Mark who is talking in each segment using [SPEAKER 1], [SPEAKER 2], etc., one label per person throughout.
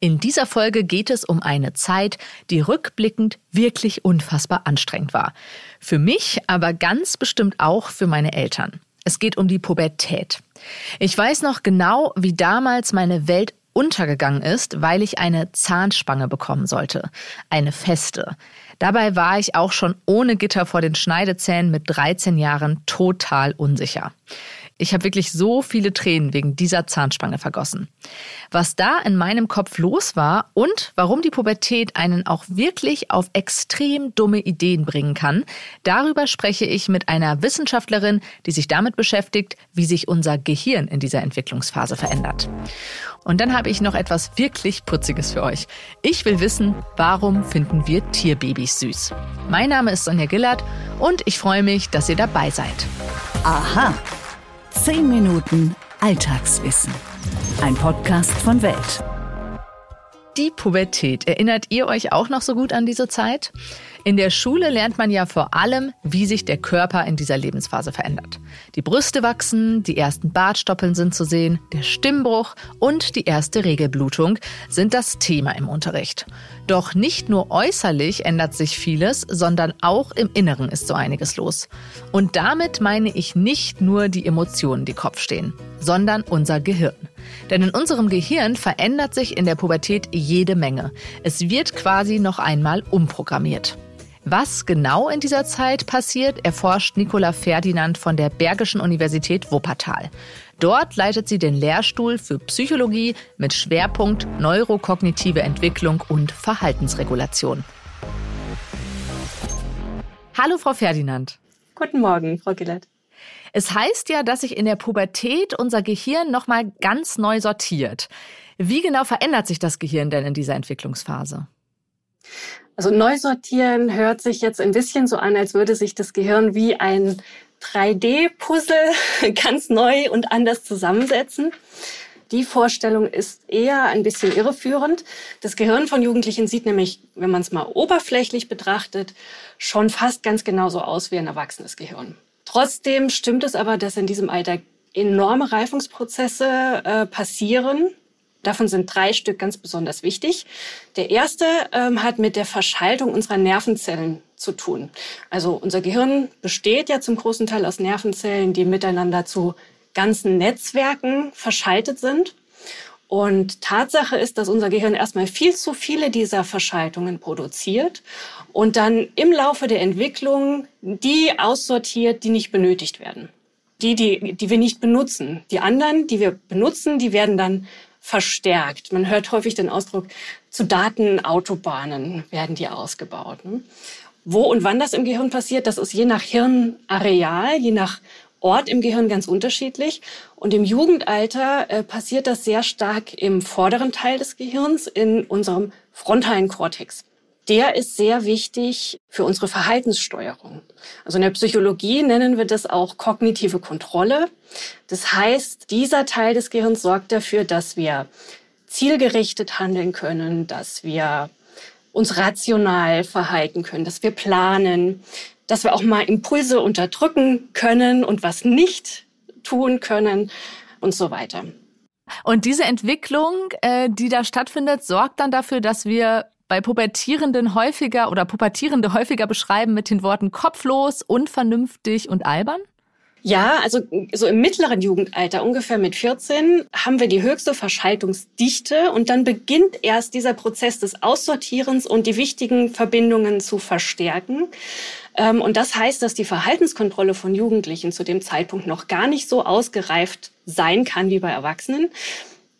[SPEAKER 1] In dieser Folge geht es um eine Zeit, die rückblickend wirklich unfassbar anstrengend war. Für mich, aber ganz bestimmt auch für meine Eltern. Es geht um die Pubertät. Ich weiß noch genau, wie damals meine Welt untergegangen ist, weil ich eine Zahnspange bekommen sollte. Eine feste. Dabei war ich auch schon ohne Gitter vor den Schneidezähnen mit 13 Jahren total unsicher. Ich habe wirklich so viele Tränen wegen dieser Zahnspange vergossen. Was da in meinem Kopf los war und warum die Pubertät einen auch wirklich auf extrem dumme Ideen bringen kann, darüber spreche ich mit einer Wissenschaftlerin, die sich damit beschäftigt, wie sich unser Gehirn in dieser Entwicklungsphase verändert. Und dann habe ich noch etwas wirklich Putziges für euch. Ich will wissen, warum finden wir Tierbabys süß? Mein Name ist Sonja Gillard und ich freue mich, dass ihr dabei seid.
[SPEAKER 2] Aha. 10 Minuten Alltagswissen. Ein Podcast von Welt.
[SPEAKER 1] Die Pubertät. Erinnert ihr euch auch noch so gut an diese Zeit? In der Schule lernt man ja vor allem, wie sich der Körper in dieser Lebensphase verändert. Die Brüste wachsen, die ersten Bartstoppeln sind zu sehen, der Stimmbruch und die erste Regelblutung sind das Thema im Unterricht. Doch nicht nur äußerlich ändert sich vieles, sondern auch im Inneren ist so einiges los. Und damit meine ich nicht nur die Emotionen, die Kopf stehen, sondern unser Gehirn. Denn in unserem Gehirn verändert sich in der Pubertät jede Menge. Es wird quasi noch einmal umprogrammiert. Was genau in dieser Zeit passiert, erforscht Nicola Ferdinand von der Bergischen Universität Wuppertal. Dort leitet sie den Lehrstuhl für Psychologie mit Schwerpunkt neurokognitive Entwicklung und Verhaltensregulation. Hallo, Frau Ferdinand.
[SPEAKER 3] Guten Morgen, Frau Gillett.
[SPEAKER 1] Es heißt ja, dass sich in der Pubertät unser Gehirn nochmal ganz neu sortiert. Wie genau verändert sich das Gehirn denn in dieser Entwicklungsphase?
[SPEAKER 3] Also neu sortieren hört sich jetzt ein bisschen so an, als würde sich das Gehirn wie ein 3D-Puzzle ganz neu und anders zusammensetzen. Die Vorstellung ist eher ein bisschen irreführend. Das Gehirn von Jugendlichen sieht nämlich, wenn man es mal oberflächlich betrachtet, schon fast ganz genauso aus wie ein erwachsenes Gehirn. Trotzdem stimmt es aber, dass in diesem Alter enorme Reifungsprozesse äh, passieren, Davon sind drei Stück ganz besonders wichtig. Der erste ähm, hat mit der Verschaltung unserer Nervenzellen zu tun. Also unser Gehirn besteht ja zum großen Teil aus Nervenzellen, die miteinander zu ganzen Netzwerken verschaltet sind. Und Tatsache ist, dass unser Gehirn erstmal viel zu viele dieser Verschaltungen produziert und dann im Laufe der Entwicklung die aussortiert, die nicht benötigt werden. Die, die, die wir nicht benutzen. Die anderen, die wir benutzen, die werden dann verstärkt. Man hört häufig den Ausdruck, zu Datenautobahnen werden die ausgebaut. Ne? Wo und wann das im Gehirn passiert, das ist je nach Hirnareal, je nach Ort im Gehirn ganz unterschiedlich. Und im Jugendalter äh, passiert das sehr stark im vorderen Teil des Gehirns, in unserem frontalen Kortex der ist sehr wichtig für unsere Verhaltenssteuerung. Also in der Psychologie nennen wir das auch kognitive Kontrolle. Das heißt, dieser Teil des Gehirns sorgt dafür, dass wir zielgerichtet handeln können, dass wir uns rational verhalten können, dass wir planen, dass wir auch mal Impulse unterdrücken können und was nicht tun können und so weiter.
[SPEAKER 1] Und diese Entwicklung, äh, die da stattfindet, sorgt dann dafür, dass wir bei Pubertierenden häufiger oder Pubertierende häufiger beschreiben mit den Worten kopflos, unvernünftig und albern?
[SPEAKER 3] Ja, also so im mittleren Jugendalter, ungefähr mit 14, haben wir die höchste Verschaltungsdichte und dann beginnt erst dieser Prozess des Aussortierens und die wichtigen Verbindungen zu verstärken. Ähm, und das heißt, dass die Verhaltenskontrolle von Jugendlichen zu dem Zeitpunkt noch gar nicht so ausgereift sein kann wie bei Erwachsenen.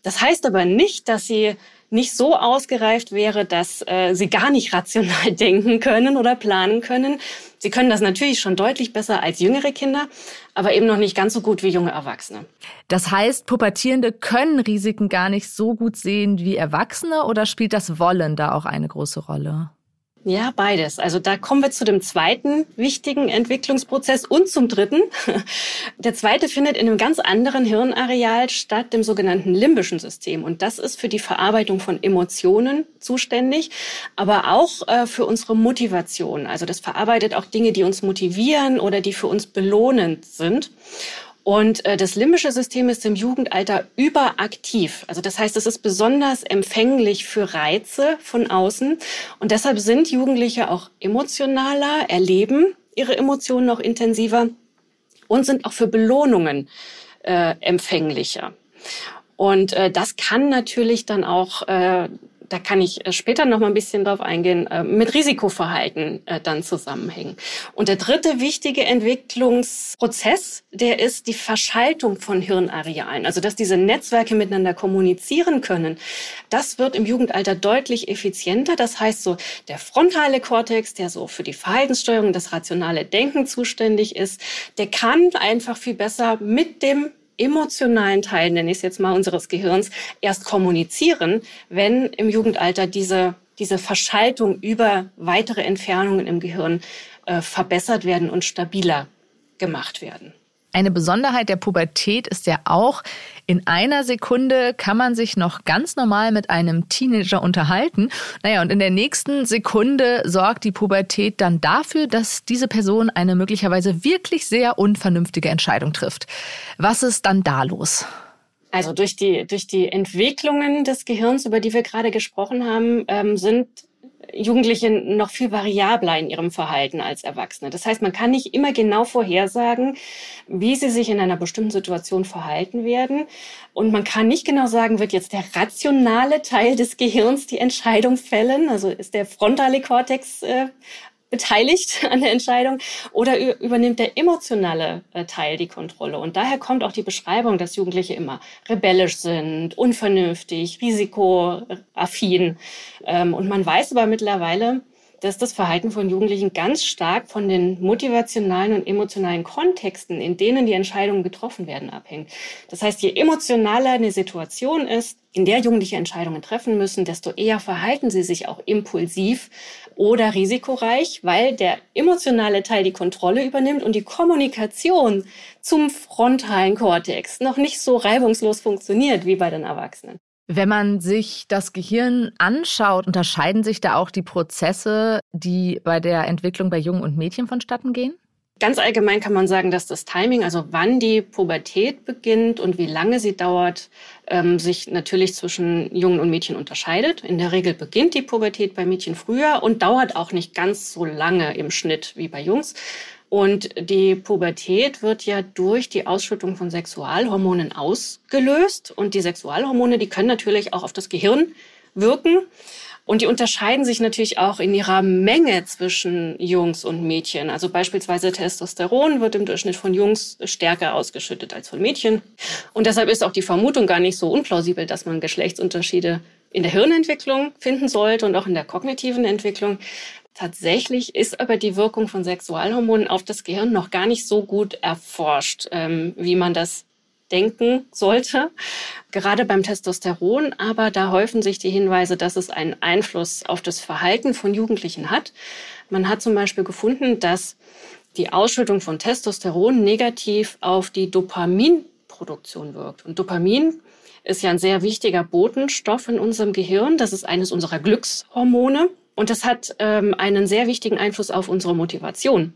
[SPEAKER 3] Das heißt aber nicht, dass sie nicht so ausgereift wäre, dass äh, sie gar nicht rational denken können oder planen können. Sie können das natürlich schon deutlich besser als jüngere Kinder, aber eben noch nicht ganz so gut wie junge Erwachsene.
[SPEAKER 1] Das heißt, Pubertierende können Risiken gar nicht so gut sehen wie Erwachsene oder spielt das Wollen da auch eine große Rolle?
[SPEAKER 3] Ja, beides. Also da kommen wir zu dem zweiten wichtigen Entwicklungsprozess und zum dritten. Der zweite findet in einem ganz anderen Hirnareal statt, dem sogenannten limbischen System. Und das ist für die Verarbeitung von Emotionen zuständig, aber auch äh, für unsere Motivation. Also das verarbeitet auch Dinge, die uns motivieren oder die für uns belohnend sind. Und äh, das limbische System ist im Jugendalter überaktiv. Also das heißt, es ist besonders empfänglich für Reize von außen. Und deshalb sind Jugendliche auch emotionaler, erleben ihre Emotionen noch intensiver und sind auch für Belohnungen äh, empfänglicher. Und äh, das kann natürlich dann auch äh, da kann ich äh, später noch mal ein bisschen drauf eingehen, äh, mit Risikoverhalten äh, dann zusammenhängen. Und der dritte wichtige Entwicklungsprozess, der ist die Verschaltung von Hirnarealen. Also, dass diese Netzwerke miteinander kommunizieren können. Das wird im Jugendalter deutlich effizienter. Das heißt so, der frontale Kortex, der so für die Verhaltenssteuerung, das rationale Denken zuständig ist, der kann einfach viel besser mit dem emotionalen Teil, nenne ich es jetzt mal, unseres Gehirns erst kommunizieren, wenn im Jugendalter diese, diese Verschaltung über weitere Entfernungen im Gehirn äh, verbessert werden und stabiler gemacht werden.
[SPEAKER 1] Eine Besonderheit der Pubertät ist ja auch, in einer Sekunde kann man sich noch ganz normal mit einem Teenager unterhalten. Naja, und in der nächsten Sekunde sorgt die Pubertät dann dafür, dass diese Person eine möglicherweise wirklich sehr unvernünftige Entscheidung trifft. Was ist dann da los?
[SPEAKER 3] Also durch die, durch die Entwicklungen des Gehirns, über die wir gerade gesprochen haben, ähm, sind Jugendliche noch viel variabler in ihrem Verhalten als Erwachsene. Das heißt, man kann nicht immer genau vorhersagen, wie sie sich in einer bestimmten Situation verhalten werden. Und man kann nicht genau sagen, wird jetzt der rationale Teil des Gehirns die Entscheidung fällen? Also ist der frontale Kortex äh, beteiligt an der Entscheidung oder übernimmt der emotionale äh, Teil die Kontrolle. Und daher kommt auch die Beschreibung, dass Jugendliche immer rebellisch sind, unvernünftig, risikoaffin. Ähm, und man weiß aber mittlerweile, dass das Verhalten von Jugendlichen ganz stark von den motivationalen und emotionalen Kontexten, in denen die Entscheidungen getroffen werden, abhängt. Das heißt, je emotionaler eine Situation ist, in der Jugendliche Entscheidungen treffen müssen, desto eher verhalten sie sich auch impulsiv oder risikoreich, weil der emotionale Teil die Kontrolle übernimmt und die Kommunikation zum frontalen Kortex noch nicht so reibungslos funktioniert wie bei den Erwachsenen.
[SPEAKER 1] Wenn man sich das Gehirn anschaut, unterscheiden sich da auch die Prozesse, die bei der Entwicklung bei Jungen und Mädchen vonstatten gehen?
[SPEAKER 3] Ganz allgemein kann man sagen, dass das Timing, also wann die Pubertät beginnt und wie lange sie dauert, ähm, sich natürlich zwischen Jungen und Mädchen unterscheidet. In der Regel beginnt die Pubertät bei Mädchen früher und dauert auch nicht ganz so lange im Schnitt wie bei Jungs. Und die Pubertät wird ja durch die Ausschüttung von Sexualhormonen ausgelöst. Und die Sexualhormone, die können natürlich auch auf das Gehirn wirken. Und die unterscheiden sich natürlich auch in ihrer Menge zwischen Jungs und Mädchen. Also beispielsweise Testosteron wird im Durchschnitt von Jungs stärker ausgeschüttet als von Mädchen. Und deshalb ist auch die Vermutung gar nicht so unplausibel, dass man Geschlechtsunterschiede in der Hirnentwicklung finden sollte und auch in der kognitiven Entwicklung. Tatsächlich ist aber die Wirkung von Sexualhormonen auf das Gehirn noch gar nicht so gut erforscht, ähm, wie man das denken sollte. Gerade beim Testosteron, aber da häufen sich die Hinweise, dass es einen Einfluss auf das Verhalten von Jugendlichen hat. Man hat zum Beispiel gefunden, dass die Ausschüttung von Testosteron negativ auf die Dopaminproduktion wirkt. Und Dopamin ist ja ein sehr wichtiger Botenstoff in unserem Gehirn. Das ist eines unserer Glückshormone. Und das hat ähm, einen sehr wichtigen Einfluss auf unsere Motivation.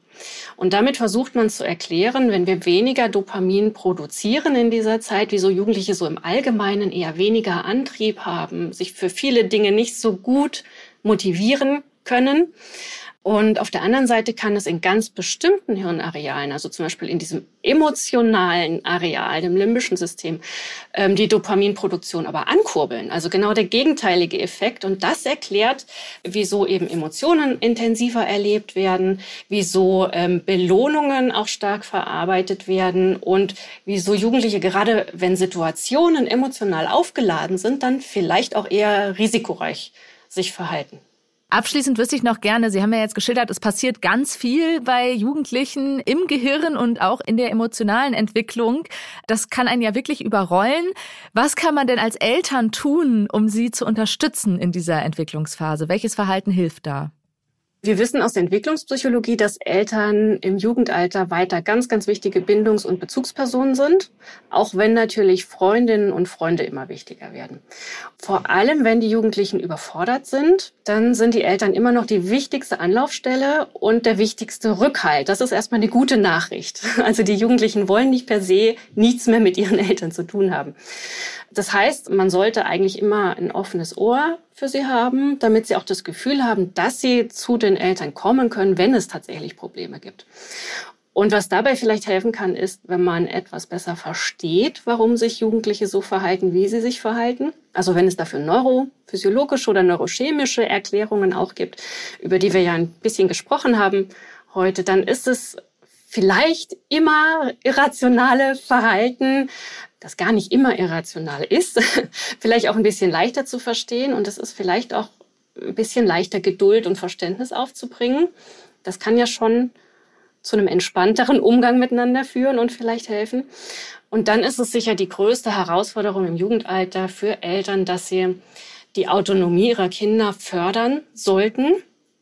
[SPEAKER 3] Und damit versucht man zu erklären, wenn wir weniger Dopamin produzieren in dieser Zeit, wieso Jugendliche so im Allgemeinen eher weniger Antrieb haben, sich für viele Dinge nicht so gut motivieren können. Und auf der anderen Seite kann es in ganz bestimmten Hirnarealen, also zum Beispiel in diesem emotionalen Areal, dem limbischen System, ähm, die Dopaminproduktion aber ankurbeln. Also genau der gegenteilige Effekt. Und das erklärt, wieso eben Emotionen intensiver erlebt werden, wieso ähm, Belohnungen auch stark verarbeitet werden und wieso Jugendliche, gerade wenn Situationen emotional aufgeladen sind, dann vielleicht auch eher risikoreich sich verhalten.
[SPEAKER 1] Abschließend wüsste ich noch gerne, Sie haben ja jetzt geschildert, es passiert ganz viel bei Jugendlichen im Gehirn und auch in der emotionalen Entwicklung. Das kann einen ja wirklich überrollen. Was kann man denn als Eltern tun, um sie zu unterstützen in dieser Entwicklungsphase? Welches Verhalten hilft da?
[SPEAKER 3] Wir wissen aus der Entwicklungspsychologie, dass Eltern im Jugendalter weiter ganz, ganz wichtige Bindungs- und Bezugspersonen sind, auch wenn natürlich Freundinnen und Freunde immer wichtiger werden. Vor allem, wenn die Jugendlichen überfordert sind, dann sind die Eltern immer noch die wichtigste Anlaufstelle und der wichtigste Rückhalt. Das ist erstmal eine gute Nachricht. Also die Jugendlichen wollen nicht per se nichts mehr mit ihren Eltern zu tun haben. Das heißt, man sollte eigentlich immer ein offenes Ohr für sie haben, damit sie auch das Gefühl haben, dass sie zu den Eltern kommen können, wenn es tatsächlich Probleme gibt. Und was dabei vielleicht helfen kann, ist, wenn man etwas besser versteht, warum sich Jugendliche so verhalten, wie sie sich verhalten. Also wenn es dafür neurophysiologische oder neurochemische Erklärungen auch gibt, über die wir ja ein bisschen gesprochen haben heute, dann ist es vielleicht immer irrationale Verhalten, das gar nicht immer irrational ist, vielleicht auch ein bisschen leichter zu verstehen und es ist vielleicht auch ein bisschen leichter Geduld und Verständnis aufzubringen. Das kann ja schon zu einem entspannteren Umgang miteinander führen und vielleicht helfen. Und dann ist es sicher die größte Herausforderung im Jugendalter für Eltern, dass sie die Autonomie ihrer Kinder fördern sollten.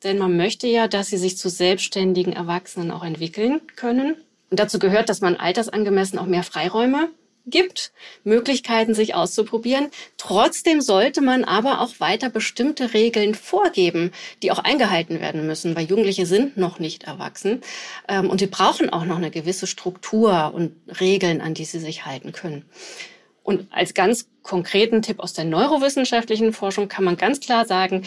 [SPEAKER 3] Denn man möchte ja, dass sie sich zu selbstständigen Erwachsenen auch entwickeln können. Und dazu gehört, dass man altersangemessen auch mehr Freiräume gibt, Möglichkeiten, sich auszuprobieren. Trotzdem sollte man aber auch weiter bestimmte Regeln vorgeben, die auch eingehalten werden müssen, weil Jugendliche sind noch nicht erwachsen ähm, und die brauchen auch noch eine gewisse Struktur und Regeln, an die sie sich halten können. Und als ganz konkreten Tipp aus der neurowissenschaftlichen Forschung kann man ganz klar sagen,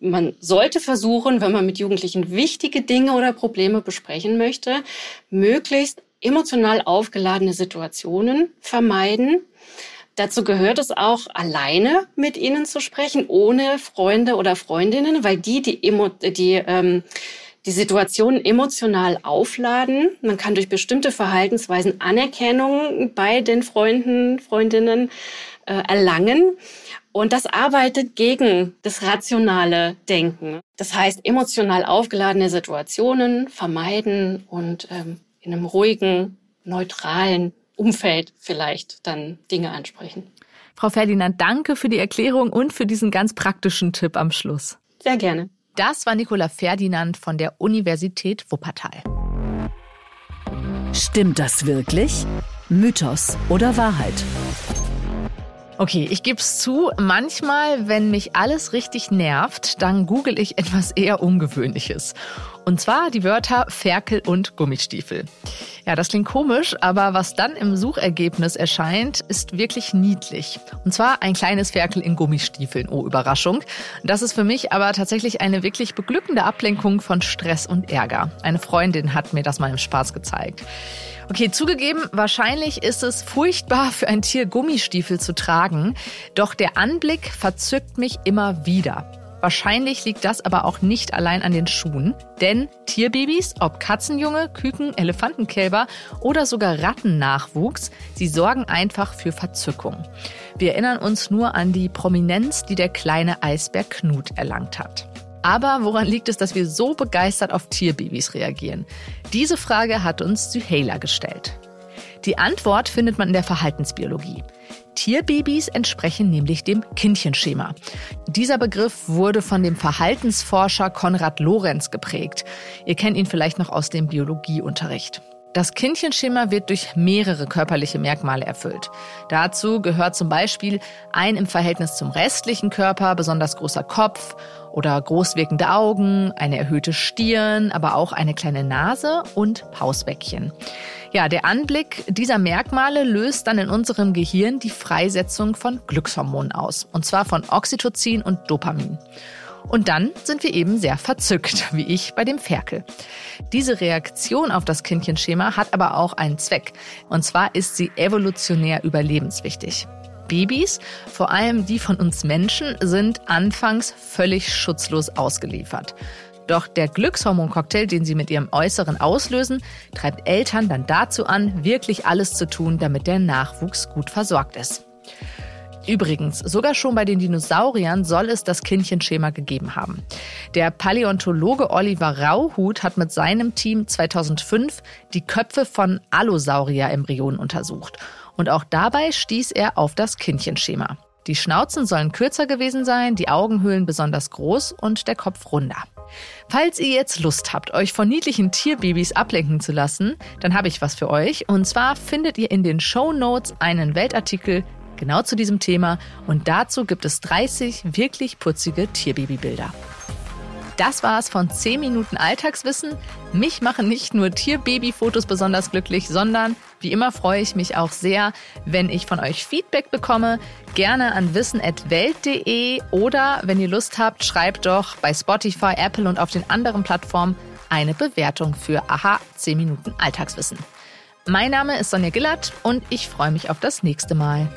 [SPEAKER 3] man sollte versuchen, wenn man mit Jugendlichen wichtige Dinge oder Probleme besprechen möchte, möglichst emotional aufgeladene Situationen vermeiden. Dazu gehört es auch, alleine mit ihnen zu sprechen, ohne Freunde oder Freundinnen, weil die die, Emo die, ähm, die Situation emotional aufladen. Man kann durch bestimmte Verhaltensweisen Anerkennung bei den Freunden, Freundinnen äh, erlangen. Und das arbeitet gegen das rationale Denken. Das heißt, emotional aufgeladene Situationen vermeiden und ähm, in einem ruhigen, neutralen Umfeld vielleicht dann Dinge ansprechen.
[SPEAKER 1] Frau Ferdinand, danke für die Erklärung und für diesen ganz praktischen Tipp am Schluss.
[SPEAKER 3] Sehr gerne.
[SPEAKER 1] Das war Nicola Ferdinand von der Universität Wuppertal.
[SPEAKER 2] Stimmt das wirklich? Mythos oder Wahrheit?
[SPEAKER 1] Okay, ich gebe es zu, manchmal, wenn mich alles richtig nervt, dann google ich etwas eher Ungewöhnliches. Und zwar die Wörter Ferkel und Gummistiefel. Ja, das klingt komisch, aber was dann im Suchergebnis erscheint, ist wirklich niedlich. Und zwar ein kleines Ferkel in Gummistiefeln. Oh, Überraschung. Das ist für mich aber tatsächlich eine wirklich beglückende Ablenkung von Stress und Ärger. Eine Freundin hat mir das mal im Spaß gezeigt. Okay, zugegeben, wahrscheinlich ist es furchtbar für ein Tier Gummistiefel zu tragen, doch der Anblick verzückt mich immer wieder. Wahrscheinlich liegt das aber auch nicht allein an den Schuhen, denn Tierbabys, ob Katzenjunge, Küken, Elefantenkälber oder sogar Rattennachwuchs, sie sorgen einfach für Verzückung. Wir erinnern uns nur an die Prominenz, die der kleine Eisbär Knut erlangt hat. Aber woran liegt es, dass wir so begeistert auf Tierbabys reagieren? Diese Frage hat uns Süheyla gestellt. Die Antwort findet man in der Verhaltensbiologie. Tierbabys entsprechen nämlich dem Kindchenschema. Dieser Begriff wurde von dem Verhaltensforscher Konrad Lorenz geprägt. Ihr kennt ihn vielleicht noch aus dem Biologieunterricht. Das Kindchenschema wird durch mehrere körperliche Merkmale erfüllt. Dazu gehört zum Beispiel ein im Verhältnis zum restlichen Körper besonders großer Kopf oder groß wirkende Augen, eine erhöhte Stirn, aber auch eine kleine Nase und Pausbäckchen. Ja, der Anblick dieser Merkmale löst dann in unserem Gehirn die Freisetzung von Glückshormonen aus, und zwar von Oxytocin und Dopamin. Und dann sind wir eben sehr verzückt, wie ich bei dem Ferkel. Diese Reaktion auf das Kindchenschema hat aber auch einen Zweck. Und zwar ist sie evolutionär überlebenswichtig. Babys, vor allem die von uns Menschen, sind anfangs völlig schutzlos ausgeliefert. Doch der Glückshormoncocktail, den sie mit ihrem Äußeren auslösen, treibt Eltern dann dazu an, wirklich alles zu tun, damit der Nachwuchs gut versorgt ist. Übrigens, sogar schon bei den Dinosauriern soll es das Kindchenschema gegeben haben. Der Paläontologe Oliver Rauhut hat mit seinem Team 2005 die Köpfe von Allosaurier-Embryonen untersucht. Und auch dabei stieß er auf das Kindchenschema. Die Schnauzen sollen kürzer gewesen sein, die Augenhöhlen besonders groß und der Kopf runder. Falls ihr jetzt Lust habt, euch von niedlichen Tierbabys ablenken zu lassen, dann habe ich was für euch. Und zwar findet ihr in den Show Notes einen Weltartikel genau zu diesem Thema und dazu gibt es 30 wirklich putzige Tierbabybilder. Das war's von 10 Minuten Alltagswissen. Mich machen nicht nur Tierbabyfotos besonders glücklich, sondern wie immer freue ich mich auch sehr, wenn ich von euch Feedback bekomme. Gerne an wissen.welt.de oder wenn ihr Lust habt, schreibt doch bei Spotify, Apple und auf den anderen Plattformen eine Bewertung für Aha 10 Minuten Alltagswissen. Mein Name ist Sonja Gillert und ich freue mich auf das nächste Mal.